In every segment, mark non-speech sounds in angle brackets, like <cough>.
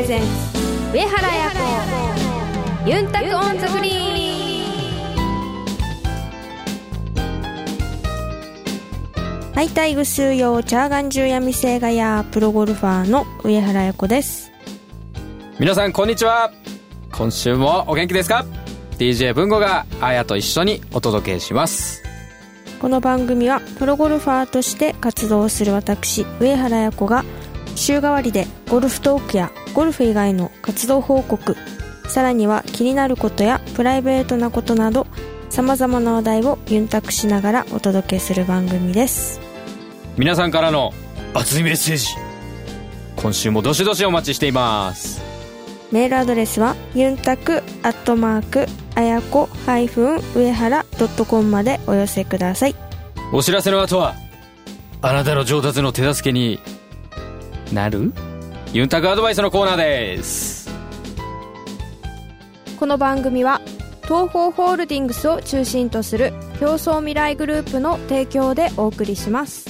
presents 上原彩子ユンタク on the green ハイタイ、グスーヨー、チャーガンジューヤミセーガヤー、プロゴルファーの上原彩子です。皆さんこんにちは。今週もお元気ですか？DJ 文吾があやと一緒にお届けします。この番組はプロゴルファーとして活動する私上原彩子が週替わりでゴルフトークやゴルフ以外の活動報告さらには気になることやプライベートなことなどさまざまな話題をユンタクしながらお届けする番組です。皆さんからの熱いメッセージ。今週もどしどしお待ちしています。メールアドレスはユンタクアットマークあやこ上原ドットコムまでお寄せください。お知らせの後はあなたの上達の手助けになる？ユンタクアドバイスのコーナーです。この番組は東方ホールディングスを中心とする競争未来グループの提供でお送りします。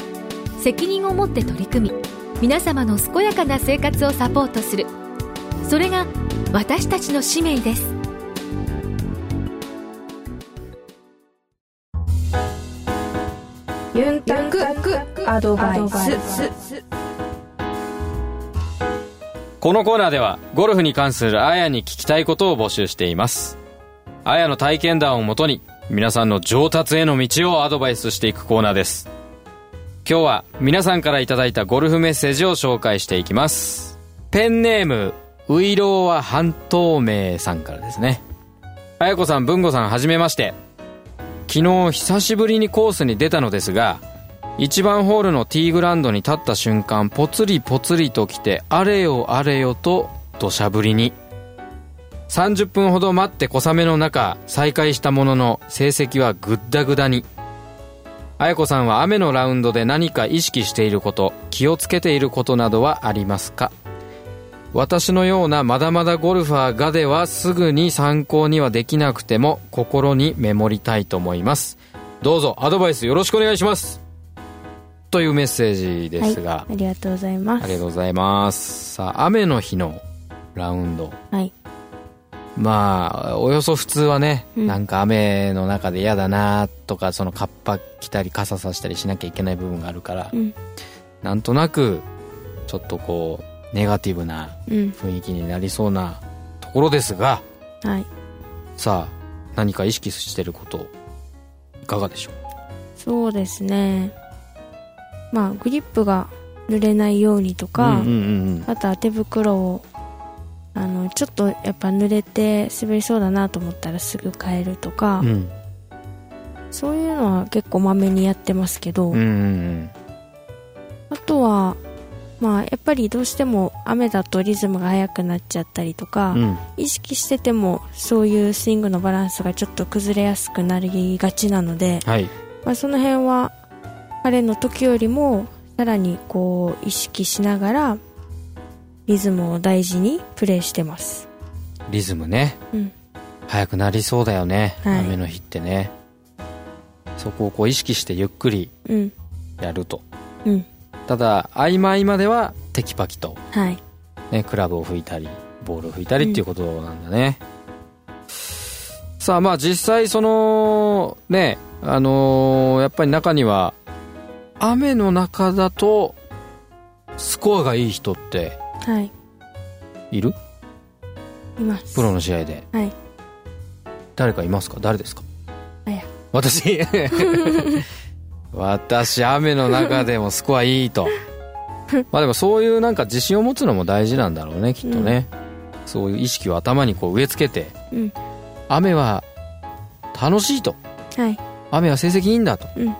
責任を持って取り組み皆様の健やかな生活をサポートする。それが私たちの使命です。ユンタクアドバイス。このコーナーではゴルフに関するあやに聞きたいことを募集しています。あやの体験談をもとに皆さんの上達への道をアドバイスしていくコーナーです今日は皆さんからいただいたゴルフメッセージを紹介していきます。ペンネームウイローは半透明さんからですね。あやこさん文吾さんはじめまして。昨日久しぶりにコースに出たのですが1番ホールのティーグラウンドに立った瞬間ポツリポツリと来てあれよあれよと土砂降りに。30分ほど待って小雨の中再開したものの成績はグッダグダに。綾子さんは雨のラウンドで何か意識していること気をつけていることなどはありますか？私のようなまだまだゴルファーがではすぐに参考にはできなくても心にメモりたいと思います。どうぞアドバイスよろしくお願いします。というメッセージですが、はい、ありがとうございます。ありがとうございます。さあ雨の日のラウンド。はいまあおよそ普通はね、うん。なんか雨の中で嫌だなとかそのカッパ着たり傘さしたりしなきゃいけない部分があるから、うん。なんとなくちょっとこうネガティブなうん。雰囲気になりそうなところですがはい。さあ何か意識してることいかがでしょう？そうですね。まあグリップが濡れないようにとか、うんうんうんあとは手袋をちょっとやっぱ濡れて滑りそうだなと思ったらすぐ変えるとか、うん。うんそういうのは結構まめにやってますけど、うんうん。あとはまあやっぱりどうしても雨だとリズムが速くなっちゃったりとか、うん。意識しててもそういうスイングのバランスがちょっと崩れやすくなりがちなので、はい。まあ、その辺は彼の時よりもさらにこう意識しながらリズムを大事にプレーしてます。リズムね。うん。速くなりそうだよね、はい。雨の日ってね。そこをこう意識してゆっくりうん。やると。うん。ただ合間合間ではテキパキと、はい。ね、クラブを吹いたりボールを吹いたりっていうことなんだね、さあまあ実際そのねあのーやっぱり中には雨の中だとスコアがいい人ってはい。いる？います。プロの試合で。はい。誰かいますか？誰ですか？あや。私？<laughs> 私雨の中でもスコアいいと。<laughs> まあでもそういうなんか自信を持つのも大事なんだろうねきっとね、そういう意識を頭にこう植え付けてうん。雨は楽しいと。はい。雨は成績いいんだとうん。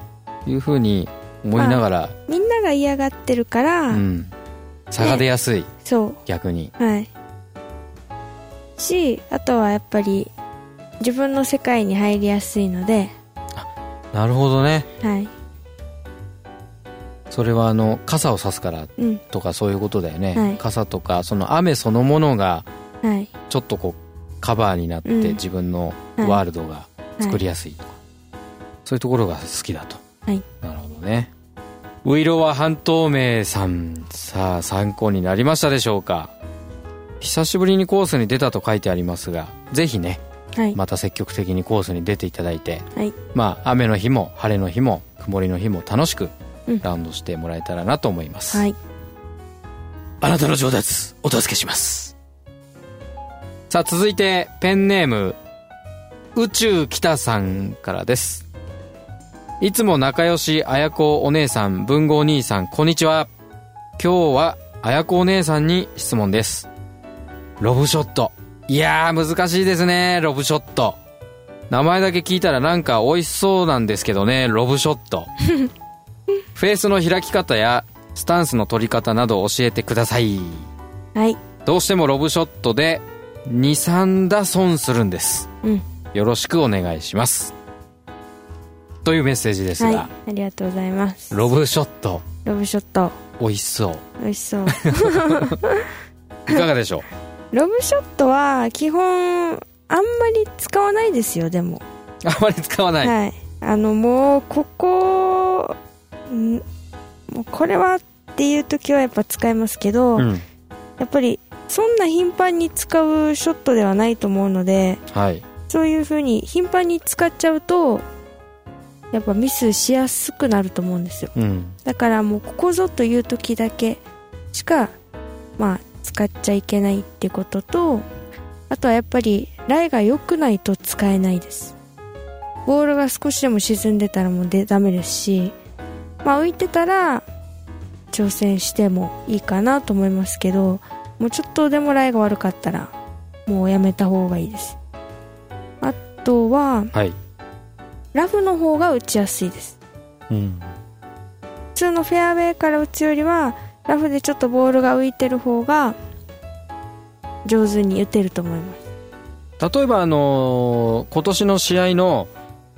いうふうに思いながら、みんなが嫌がってるから、うん、差が出やすい、そ逆に。うはい。しあとはやっぱり自分の世界に入りやすいので。なるほどね。はい。それはあの傘を差すからうん。とかそういうことだよね、はい。傘とかその雨そのものがはい。ちょっとこうカバーになってうん。自分のはい。ワールドが作りやすいとか、そういうところが好きだと、はい。なるほどねウイロは半透明さん。さあ参考になりましたでしょうか。久しぶりにコースに出たと書いてありますがぜひねはい。また積極的にコースに出ていただいてはい。まあ雨の日も晴れの日も曇りの日も楽しくうん。ラウンドしてもらえたらなと思います、はい。あなたの上達お助けします。さあ続いてペンネーム宇宙北さんからですいつも仲良しあやこお姉さん文豪兄さんこんにちは。今日はあやこお姉さんに質問です。ロブショット。いやー難しいですね。ロブショット。名前だけ聞いたらなんか美味しそうなんですけどね。ロブショット。<laughs> フェースの開き方やスタンスの取り方など教えてください。はい。どうしてもロブショットで23打損するんです。うん。よろしくお願いしますというメッセージですが、はいありがとうございます。ロブショット。ロブショット。美味しそう。美味しそう。<laughs> いかがでしょ <laughs> ロブショットは基本あんまり使わないですよでも。うあまり使わない、はい。あのもうここんもうこれはっていう時はやっぱ使いますけど、うん。やっぱりそんな頻繁に使うショットではないと思うのではい。そういう風に頻繁に使っちゃうとやっぱミスしやすくなると思うんですよ。うん。だからもうここぞという時だけしかまあ使っちゃいけないってこととあとはやっぱりライが良くないと使えないです。ボールが少しでも沈んでたらもうでダメですしまあ浮いてたら挑戦してもいいかなと思いますけどもうちょっとでもライが悪かったらもうやめた方がいいです。あとははい、ラフの方が打ちやすいです。うん、普通のフェアウェイから打つよりはラフでちょっとボールが浮いてる方が上手に打てると思います。例えばあのー今年の試合の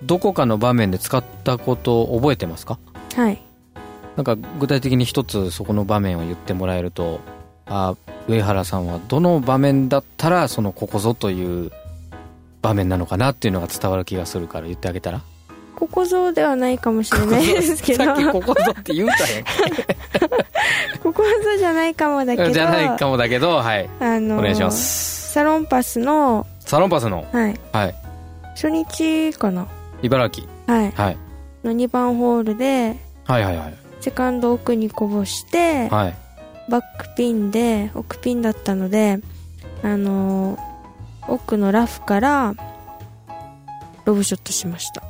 どこかの場面で使ったことを覚えてますか？はい。なんか具体的に一つそこの場面を言ってもらえるとあ上原さんはどの場面だったらそのここぞという場面なのかなっていうのが伝わる気がするから言ってあげたら。ここぞではないかもしれないですけど。さっきここぞって言うたここぞじゃないかもだけど。よじゃないかもだけどはい。あのーお願いします。サロンパスの、サロンパスの？はい、はい。初日かな、茨城。はい、はい。の2番ホールではいはいはい。セカンド奥にこぼして、はい。バックピンで奥ピンだったのであのー奥のラフからロブショットしました。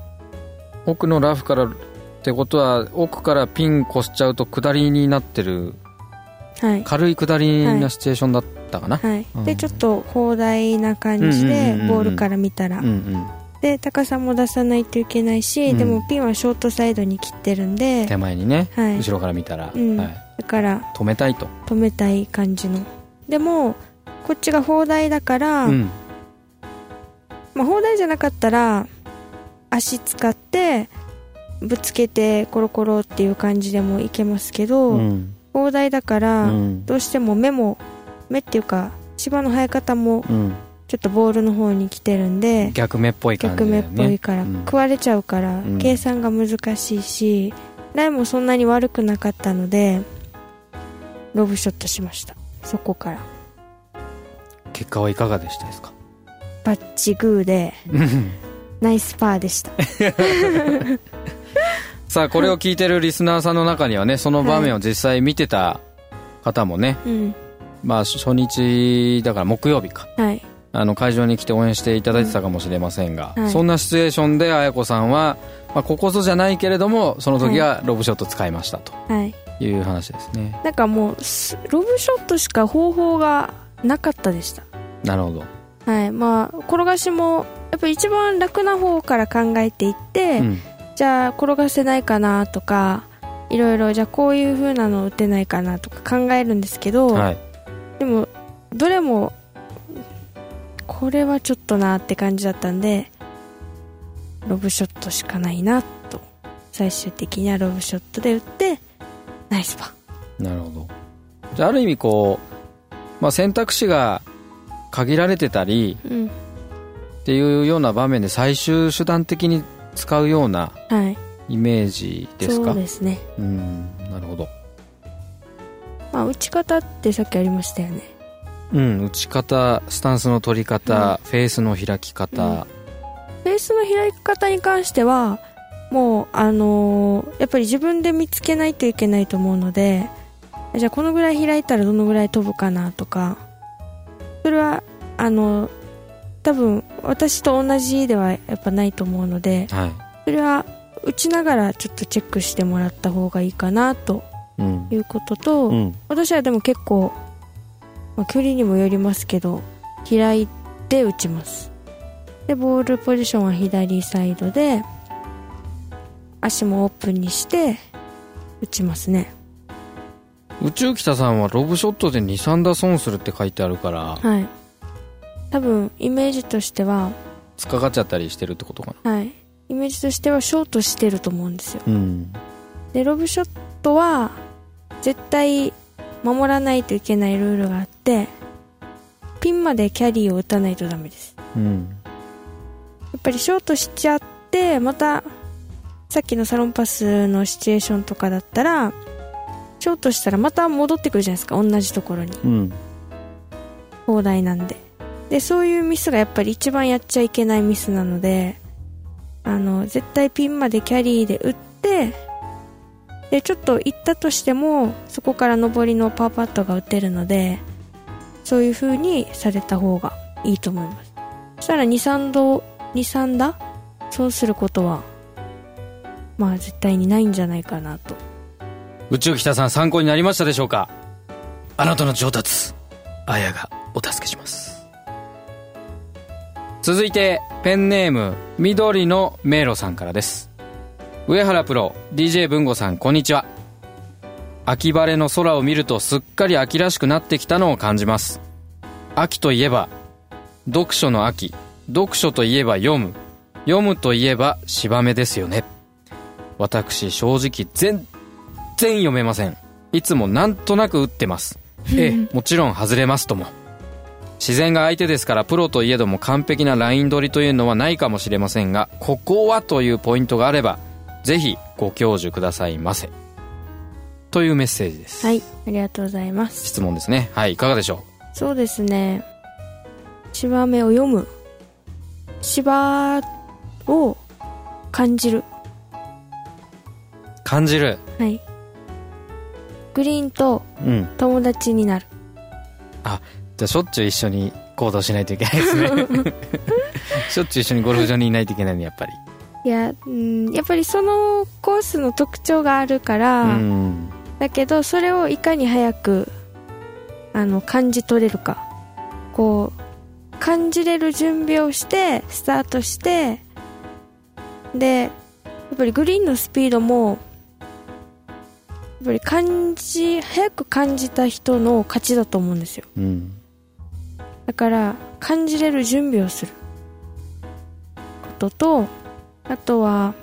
奥のラフからってことは奥からピン越しちゃうと下りになってるはい。軽い下りなシチュエーションだったかな、はい、うん。でちょっと砲台な感じでボールから見たら、うんうん。で高さも出さないといけないし、うん。でもピンはショートサイドに切ってるんで手前にね、はい。後ろから見たら、うん。はい、だから止めたいと、止めたい感じの。でもこっちが砲台だから、うんまあ、砲台じゃなかったら足使ってぶつけてコロコロっていう感じでもいけますけど、うん。砲台だから、うん。どうしても目も目っていうか芝の生え方もうん。ちょっとボールの方に来てるんで逆目っぽい感じ逆目っぽいから、うん。食われちゃうから、うん。計算が難しいしライもそんなに悪くなかったのでロブショットしました。そこから。結果はいかがでしたですか？バッチグーでナイスパーでした。<laughs> さあこれを聞いてるリスナーさんの中にはねその場面を実際見てた方もね、うん。まあ初日だから木曜日か。はい。あの会場に来て応援していただいてたかもしれませんが、はい。そんなシチュエーションで綾子さんは、まあ、ここぞじゃないけれどもその時はロブショット使いましたと、はい。いう話ですね。なんかもうすロブショットしか方法がなかったでした。なるほど、はいまあ転がしもやっぱ一番楽な方から考えていって、うん。じゃあ転がせないかなとかいろいろじゃあこういう風なの打てないかなとか考えるんですけど、はい。でもどれもこれはちょっとなって感じだったんでロブショットしかないなと。最終的にはロブショットで打ってナイスパー。なるほど。じゃあある意味こう、まあ、選択肢が限られてたりうん。っていうような場面で最終手段的に使うようなはい。イメージですか？そうですね。うん。なるほど。まあ打ち方ってさっきありましたよね。うん。打ち方スタンスの取り方、フェースの開き方、フェースの開き方に関してはもうあのーやっぱり自分で見つけないといけないと思うのでじゃあこのぐらい開いたらどのぐらい飛ぶかなとかそれはあの多分私と同じではやっぱないと思うのではい。それは打ちながらちょっとチェックしてもらった方がいいかなとうん。いうことと、うん。私はでも結構、まあ、距離にもよりますけど開いて打ちます。でボールポジションは左サイドで足もオープンにして打ちますね宇宙北さんはロブショットで23打損するって書いてあるからはい。多分イメージとしては突っかかっちゃったりしてるってことかな。はい。イメージとしてはショートしてると思うんですよ。うん。でロブショットは絶対守らないといけないルールがあってピンまでキャリーを打たないとダメです。うん。やっぱりショートしちゃってまたさっきのサロンパスのシチュエーションとかだったらショートしたらまた戻ってくるじゃないですか。同じところに。うん。砲台なんで。でそういうミスがやっぱり一番やっちゃいけないミスなのであの絶対ピンまでキャリーで打ってでちょっと行ったとしてもそこから上りのパーパットが打てるのでそういう風にされた方がいいと思います。そしたら23度23打？そうすることはまあ絶対にないんじゃないかなと宇宙北さん参考になりましたでしょうか？あなたの上達あやがお助けします。続いてペンネーム緑の迷路さんからです。上原プロ DJ 文吾さんこんにちは。秋晴れの空を見るとすっかり秋らしくなってきたのを感じます。秋といえば読書の秋。読書といえば読む。読むといえば芝目ですよね。私正直全然読めません。いつもなんとなく打ってます。ええもちろん外れますとも。自然が相手ですからプロといえども完璧なライン取りというのはないかもしれませんがここはというポイントがあればぜひご教授くださいませ。というメッセージです、はいありがとうございます。質問ですね。はいいかがでしょそうですね。芝目を読む。芝を感じる。う感じる。はいグリーンとうん。友達になる。じゃあしょっちゅう一緒に行動しないといけないですね。<laughs> しょっちゅう一緒にゴルフ場にいないといけないねやっぱり。いやうんやっぱりそのコースの特徴があるから、うん。だけどそれをいかに早くあの感じ取れるか。こう感じれる準備をしてスタートしてでやっぱりグリーンのスピードもぱり感じ早く感じた人の勝ちだと思うんですよ。うん。だから感じれる準備をする。こととあとは、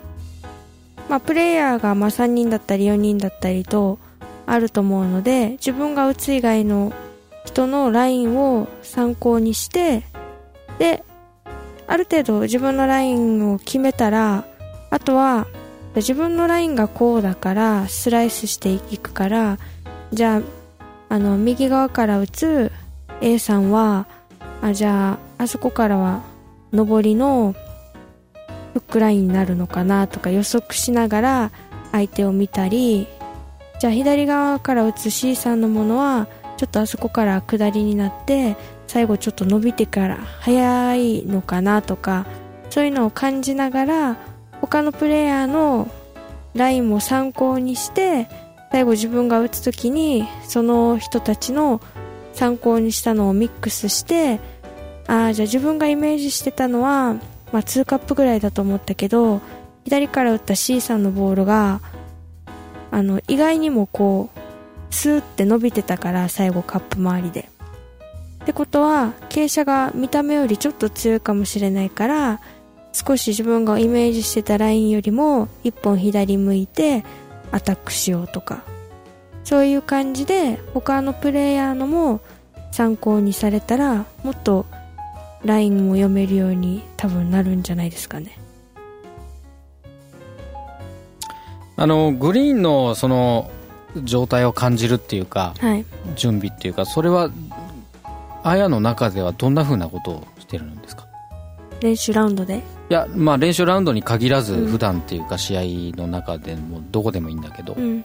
まあ、プレイヤーがまあ3人だったり4人だったりとあると思うので自分が打つ以外の人のラインを参考にしてである程度自分のラインを決めたらあとは自分のラインがこうだからスライスしていくからじゃああの右側から打つ A さんはあじゃああそこからは上りのフックラインになるのかなとか予測しながら相手を見たりじゃあ左側から打つ C さんのものはちょっとあそこから下りになって最後ちょっと伸びてから速いのかなとかそういうのを感じながら他のプレイヤーのラインも参考にして最後自分が打つ時にその人たちの参考にしたのをミックスしてああじゃあ自分がイメージしてたのは、まあ、2カップぐらいだと思ったけど左から打った C さんのボールがあの意外にもこうスーって伸びてたから最後カップ周りで。ってことは傾斜が見た目よりちょっと強いかもしれないから少し自分がイメージしてたラインよりも一本左向いてアタックしようとか。そういう感じで他のプレイヤーのも参考にされたらもっとラインも読めるように多分なるんじゃないですかね。あのグリーンのその状態を感じるっていうか、はい、準備っていうかそれはあやの中ではどんなふうなことをしてるんですか？練習ラウンドで？いやまあ練習ラウンドに限らず普段っていうか試合の中でもどこでもいいんだけど、うん、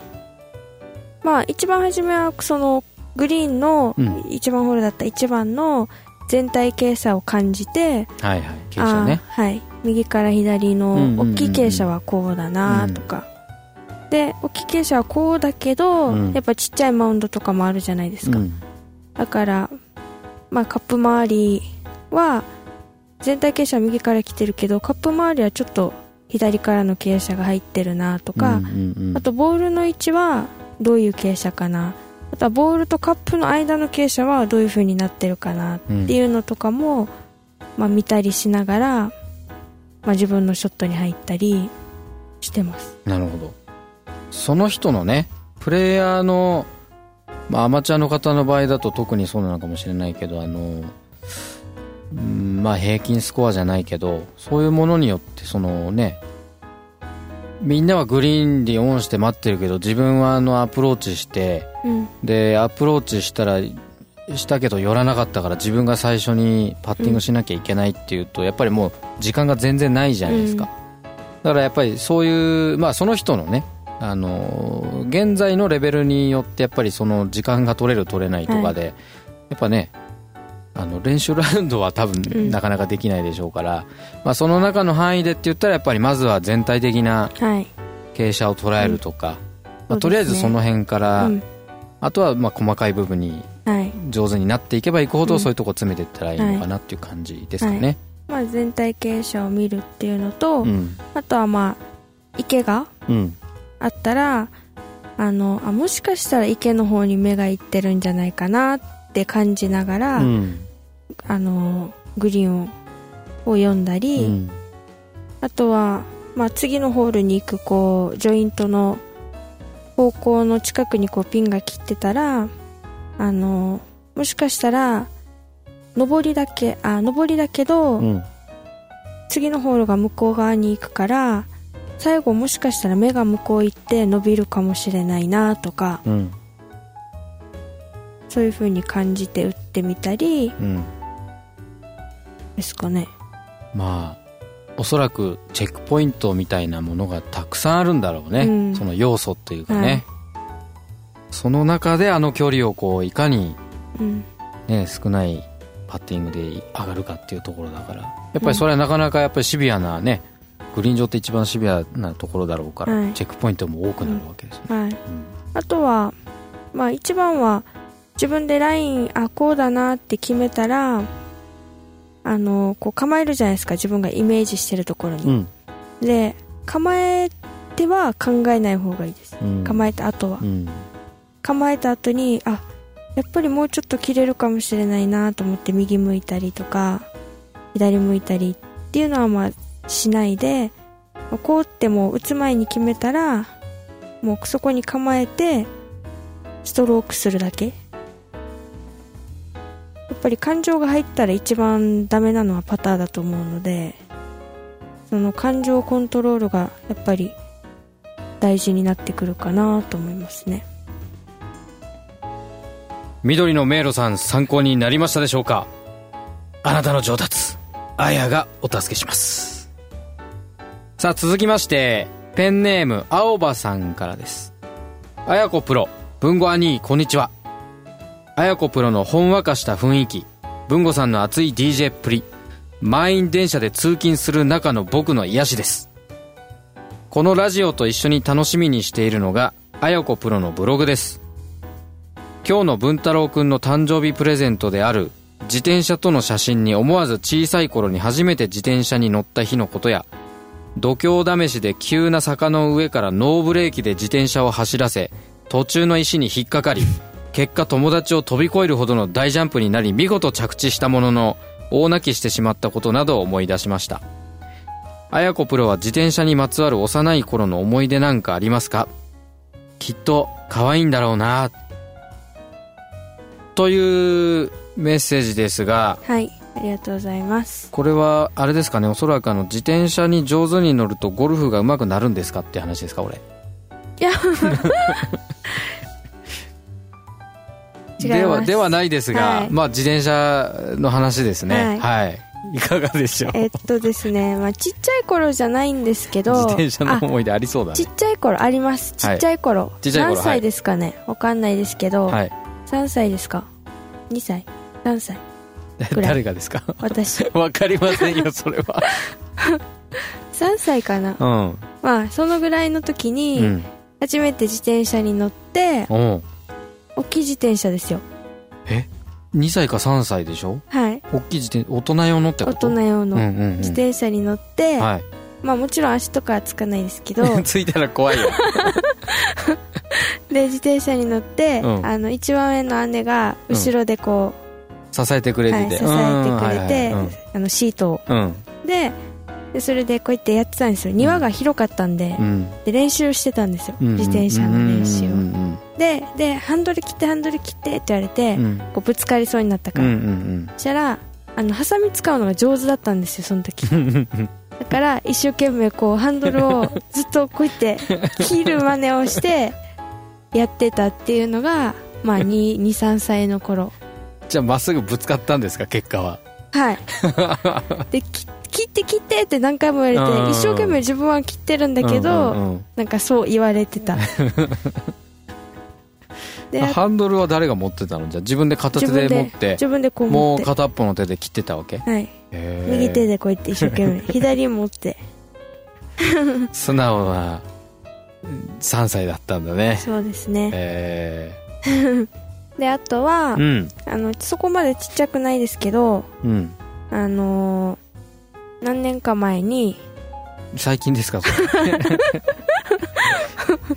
まあ一番初めはそのグリーンの1番ホールだった1番の全体傾斜を感じて、はいはい傾斜ね。はい。右から左の大きい傾斜はこうだなとか、で大きい傾斜はこうだけど、うん、やっぱちっちゃいマウンドとかもあるじゃないですか、うん、だからまあカップ周りは全体傾斜は右から来てるけどカップ周りはちょっと左からの傾斜が入ってるなとか、うんうんうん、あとボールの位置はどういう傾斜かな。あとはボールとカップの間の傾斜はどういう風になってるかなっていうのとかも、うん、まあ、見たりしながら、まあ、自分のショットに入ったりしてます。なるほど。その人のねプレイヤーの、まあ、アマチュアの方の場合だと特にそうなのかもしれないけどあのまあ平均スコアじゃないけどそういうものによってそのねみんなはグリーンでオンして待ってるけど自分はあのアプローチして、うん、でアプローチしたらしたけど寄らなかったから自分が最初にパッティングしなきゃいけないっていうと、やっぱりもう時間が全然ないじゃないですか、うん、だからやっぱりそういうまあその人のねあの現在のレベルによってやっぱりその時間が取れる取れないとかで、はい、やっぱねあの練習ラウンドは多分なかなかできないでしょうから、うん、まあ、その中の範囲でって言ったらやっぱりまずは全体的な傾斜を捉えるとか、はい、まあ、とりあえずその辺から、うん、あとはまあ細かい部分に上手になっていけばいくほどそういうとこ詰めていったらいいのかなっていう感じですかね。はい、まあ、全体傾斜を見るっていうのと、あとはまあ池があったら、あのあもしかしたら池の方に目がいってるんじゃないかなって感じながら、うん、あのグリーンを読んだり、うん、あとは、まあ、次のホールに行くこうジョイントの方向の近くにこうピンが切ってたらあのもしかしたら上りだけあ上りだけど、うん、次のホールが向こう側に行くから最後もしかしたら目が向こう行って伸びるかもしれないなとか、うん、そういう風に感じて打ってみたり、うん。ですかね。まあおそらくチェックポイントみたいなものがたくさんあるんだろうね、うん、その要素っていうかね、はい、その中であの距離をこういかに、ね、少ないパッティングで上がるかっていうところだから。やっぱりそれはなかなかやっぱりシビアなねグリーン上って一番シビアなところだろうから、はい、チェックポイントも多くなるわけですね、はい、あとはまあ一番は自分でラインあこうだなって決めたらあのこう構えるじゃないですか。自分がイメージしてるところに、うん、で構えては考えない方がいいです、うん、構えた後は、うん、構えた後にあやっぱりもうちょっと切れるかもしれないなと思って右向いたりとか左向いたりっていうのはまあしないでこうっても打つ前に決めたらもうそこに構えてストロークするだけやっぱり感情が入ったら一番ダメなのはパターだと思うのでその感情コントロールがやっぱり大事になってくるかなと思いますね。緑の迷路さん参考になりましたでしょうか？あなたの上達あやがお助けします。さあ続きましてペンネーム青葉さんからです。あやこプロ文吾兄こんにちは。綾子プロのほんわかした雰囲気。文吾さんの熱い DJ っぷり。満員電車で通勤する中の僕の癒しです。このラジオと一緒に楽しみにしているのがあやこプロのブログです。今日の文太郎くんの誕生日プレゼントである自転車との写真に思わず小さい頃に初めて自転車に乗った日のことや度胸試しで急な坂の上からノーブレーキで自転車を走らせ途中の石に引っかかり結果友達を飛び越えるほどの大ジャンプになり見事着地したものの大泣きしてしまったことなどを思い出しました。あやこプロは自転車にまつわる幼い頃の思い出なんかありますか？きっと可愛いんだろうな。というメッセージですがはいありがとうございます。これはあれですかね？おそらくあの自転車に上手に乗るとゴルフが上手くなるんですかって話ですか俺いや <laughs> ではではないですが、はい。まあ自転車の話ですね。はい。はい、い、かがでしょう？えっとですね、まあ、ちっちゃい頃じゃないんですけど自転車のあ思い出ありそうだね。ちっちゃい頃あります。ちっちゃい頃、ちっちゃい頃何歳ですかね？わかんないですけど、はい。3歳ですか？2歳。3歳？ぐらい。誰がですか？私。<laughs> わかりませんよそれは。<laughs> 3歳かな。うん。まあそのぐらいの時うにん。初めて自転車に乗っておう大きい自転車ですよ。え？2歳か3歳でしょ？はい。大きい自転大人用のってこ大と人用のうんうんうん。自転車に乗って、はい。まあもちろん足とかはつかないですけど <laughs> ついたら怖いよ。<laughs> で自転車に乗って、うん。あの一番上の姉が後ろでこ支えてくう、れてて、はい、支えてくれて、あのシートを。うん。ででそれでこうやってやってたんですよ。庭が広かったんで,、うん。で練習してたんですよ、うん。自転車の練習を、うんででハンドル切ってハンドル切ってって言われて、うん。うんこうぶつかりそうになったから、うんうんそしたらあのハサミ使うのが上手だったんですよその時。う <laughs> んだから一生懸命こうハンドルをずっとこうやって切る真似をしてやってたっていうのがまあ23歳の頃。じゃあまっすぐぶつかったんですか結果は。はい。でき切って切ってって何回も言われうん。て一生懸命自分は切ってるんだけど、うんうんうん。なんかそう言われてた。でハンドルは誰が持ってたの？じゃあ自分で片手で持って自分でこうもう持って。片っぽの手で切ってたわけ？はい。右手でこうやって一生懸命 <laughs> 左持って。<laughs> 素直な3歳だったんだね。そうですね。え。<laughs> であとは、ー、うん。あのそこまでちっちゃくないですけどうん。あのー何年か前に最近ですか？それ。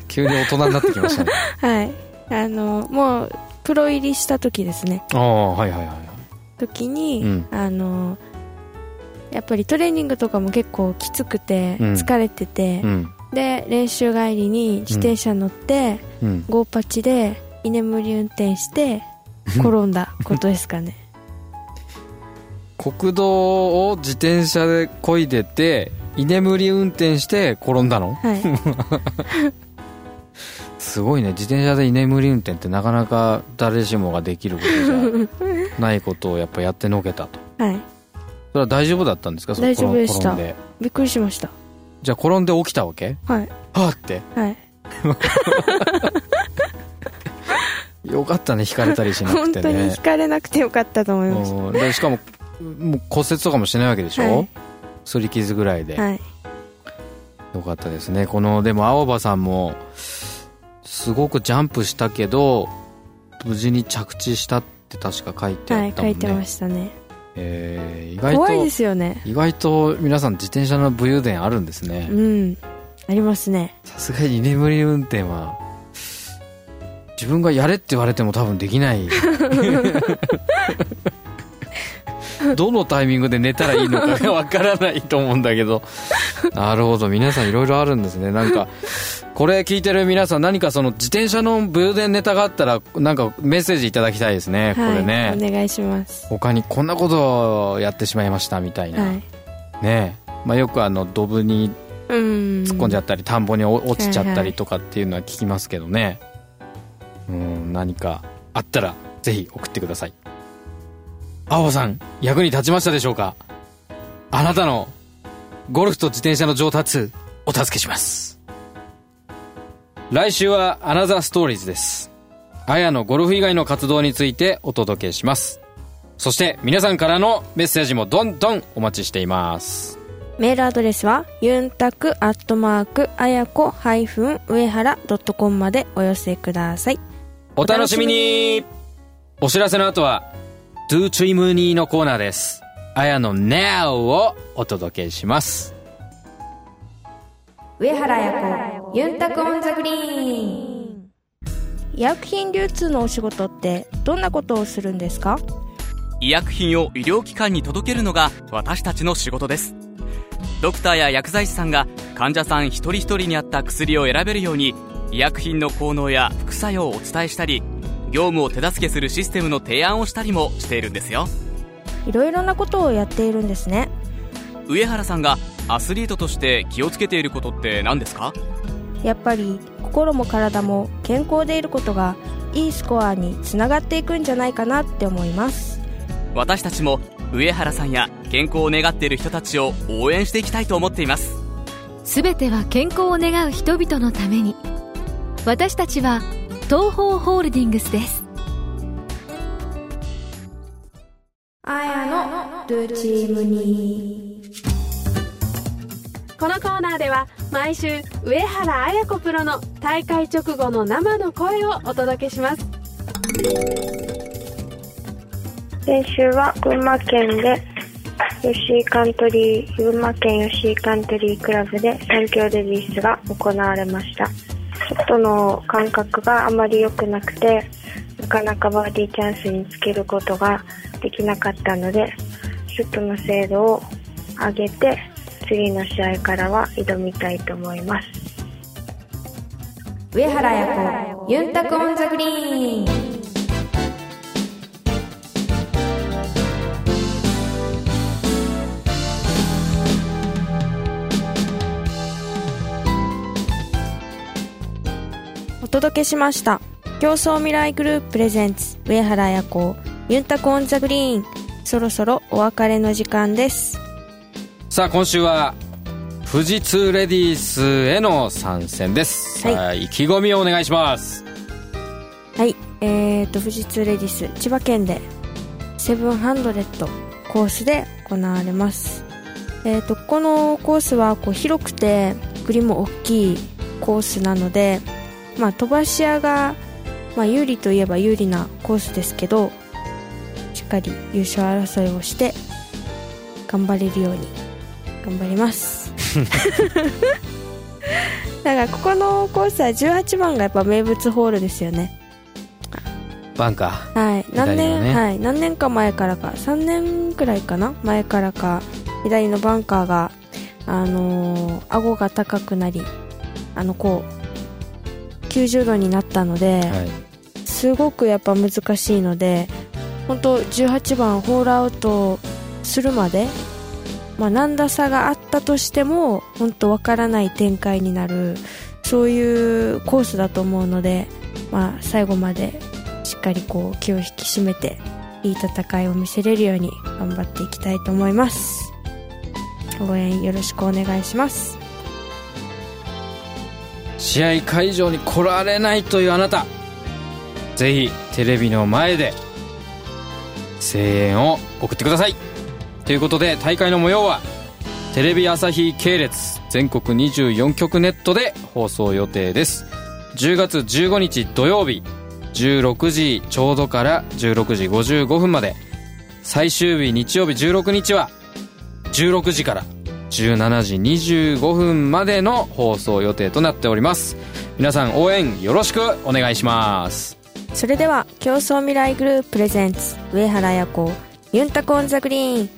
急に大人になってきましたね。はいあのーもうプロ入りした時ですね。ああはいはいはい。時に、うん。あのーやっぱりトレーニングとかも結構きつくてうん。疲れてて、うん。で練習帰りに自転車乗って、うん。ゴーパチで居眠り運転して転んだことですかね。<laughs> 国道を自転車で漕いでて居眠り運転して転んだの？はい <laughs> すごいね。自転車で居眠り運転ってなかなか誰しもができることじゃ <laughs> ないことをやっぱやってのけたと。はい。それは大丈夫だったんですか？大丈夫でした。びっくりしました。じゃあ転んで起きたわけ？はい。はあって。はい。<laughs> よかったね。引かれたりしなく本当にてね引かれなくてよかったと思いましうん。でしかももう骨折とかもしてないわけでしょ、はい。擦り傷ぐらいで、たはい。よかったですね。このでも青葉さんもすごくジャンプしたけど無事に着地したって確か書いてあはいったもんね、書いてましたね。えー意外怖いとですよね。意外と皆さん自転車の武勇伝あるんですね。うんありますね。さすがに居眠り運転は自分がやれって言われても多分できない。<laughs> どのタイミングで寝たらいいのかがわからないと思うんだけど。なるほど皆さんいろいろあるんですね。なんかこれ聞いてる皆さん何かその自転車の武勇伝ネタがあったらなんかメッセージいただきたいですね、これね。はいお願いします。他にこんなことをやってしまいましたみたいな、はい。ね。まあ、よくあのドブにうん。突っ込んじゃったり、田んぼに落ちちゃったはいはいりとかっていうのは聞きますけどね、うん何かあったらぜひ送ってください。青葉さん役に立ちましたでしょうか？あなたのゴルフと自転車の上達お助けします来週はアナザーストーリーズです。あやのゴルフ以外の活動についてお届けします。そして皆さんからのメッセージもどんどんお待ちしています。メールアドレスはユンタクアットマークあやこ上原ドットコムまでお寄せください。お楽しみに。お知らせの後は Do チュイムニーのコーナーです。あやの Now をお届けします。上原やこユンタクオンザグリーン。医薬品流通のお仕事ってどんなことをするんですか？医薬品を医療機関に届けるのが私たちの仕事です。ドクターや薬剤師さんが患者さん一人一人に合った薬を選べるように医薬品の効能や副作用をお伝えしたり業務を手助けするシステムの提案をしたりもしているんですよ。いろいろなことをやっているんですね。上原さんがアスリートとして気をつけていることって何ですか？やっぱり心も体も健康でいることがいいスコアにつながっていくんじゃないかなって思います。私たちも上原さんや健康を願っている人たちを応援していきたいと思っています。すべては健康を願う人々のために。私たちは東方ホールディングスです。あやのルチームに。このコーナーでは毎週上原綾子プロの大会直後の生の声をお届けします。先週は群馬県で吉井カントリー群馬県吉井カントリークラブで三強レディースが行われました。ショットの感覚があまり良くなくてなかなかバーディーチャンスにつけることができなかったのでショットの精度を上げて次の試合からは挑みたいと思います。上原やこユンタクオンザグリーン。お届けしました。共創未来グループプレゼンツ上原彩子ユンタクオンザグリーン。そろそろお別れの時間です。さあ今週は富士通レディースへの参戦です、はい。さあ意気込みをお願いします。はい。えーと富士通レディス千葉県でセブンハンドレッドコースで行われます。えーとこのコースはこう広くてグリも大きいコースなのでまあ飛ばし屋が、まあ、有利といえば有利なコースですけどしっかり優勝争いをして頑張れるように頑張ります。だからここのコースは18番がやっぱ名物ホールですよね。バンカはい。何年、ね。はい。何年か前からか。3年くらいかな？前からか。左のバンカーがあのー顎が高くなりあのこう90度になったので、ーはい。すごくやっぱ難しいので本当18番ホールアウトするまで、まあ、何打差があったとしても本当わからない展開になるそういうコースだと思うので、まあ、最後までしっかりこう気を引き締めていい戦いを見せれるように頑張っていきたいと思います。応援よろしくお願いします。試合会場に来られないというあなたぜひテレビの前で声援を送ってください。ということで大会の模様はテレビ朝日系列全国24局ネットで放送予定です。10月15日土曜日16時ちょうどから16時55分まで。最終日日曜日16日は16時から17時25分までの放送予定となっております。皆さん応援よろしくお願いします。それでは競争未来グループプレゼンツ上原彩子ユンタコンザグリーン。